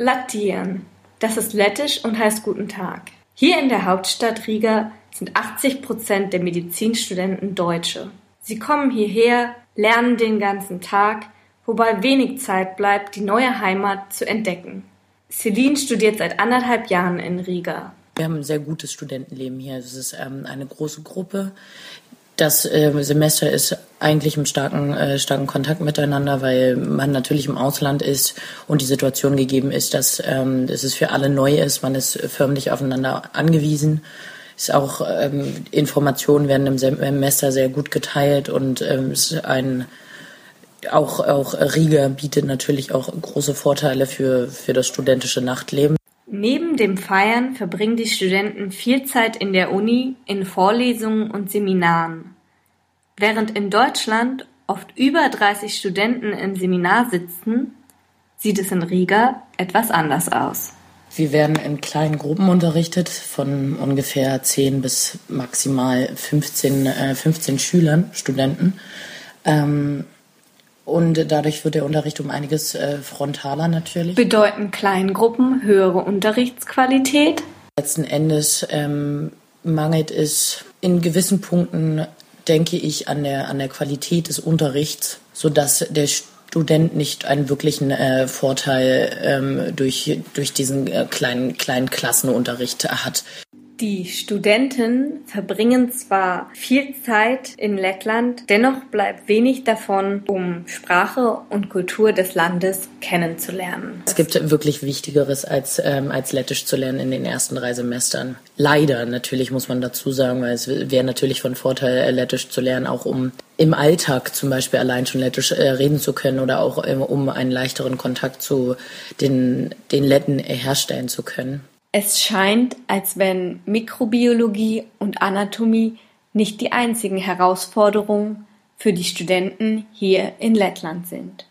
Latien. Das ist lettisch und heißt guten Tag. Hier in der Hauptstadt Riga sind 80 Prozent der Medizinstudenten Deutsche. Sie kommen hierher, lernen den ganzen Tag, wobei wenig Zeit bleibt, die neue Heimat zu entdecken. Celine studiert seit anderthalb Jahren in Riga. Wir haben ein sehr gutes Studentenleben hier. Es ist ähm, eine große Gruppe. Das äh, Semester ist eigentlich im starken, äh, starken Kontakt miteinander, weil man natürlich im Ausland ist und die Situation gegeben ist, dass, ähm, dass es für alle neu ist. Man ist förmlich aufeinander angewiesen. Ist auch ähm, Informationen werden im Semester sehr gut geteilt und ähm, ist ein auch, auch Riga bietet natürlich auch große Vorteile für, für das studentische Nachtleben. Neben dem Feiern verbringen die Studenten viel Zeit in der Uni, in Vorlesungen und Seminaren. Während in Deutschland oft über 30 Studenten im Seminar sitzen, sieht es in Riga etwas anders aus. Wir werden in kleinen Gruppen unterrichtet von ungefähr 10 bis maximal 15, äh, 15 Schülern, Studenten. Ähm, und dadurch wird der Unterricht um einiges äh, frontaler natürlich. Bedeuten Kleingruppen höhere Unterrichtsqualität? Letzten Endes ähm, mangelt es in gewissen Punkten, denke ich, an der, an der Qualität des Unterrichts, sodass der Student nicht einen wirklichen äh, Vorteil ähm, durch, durch diesen äh, kleinen, kleinen Klassenunterricht hat. Die Studenten verbringen zwar viel Zeit in Lettland, dennoch bleibt wenig davon, um Sprache und Kultur des Landes kennenzulernen. Es gibt wirklich Wichtigeres als, ähm, als Lettisch zu lernen in den ersten drei Semestern. Leider natürlich muss man dazu sagen, weil es wäre natürlich von Vorteil, äh, Lettisch zu lernen, auch um im Alltag zum Beispiel allein schon Lettisch äh, reden zu können oder auch äh, um einen leichteren Kontakt zu den, den Letten herstellen zu können. Es scheint, als wenn Mikrobiologie und Anatomie nicht die einzigen Herausforderungen für die Studenten hier in Lettland sind.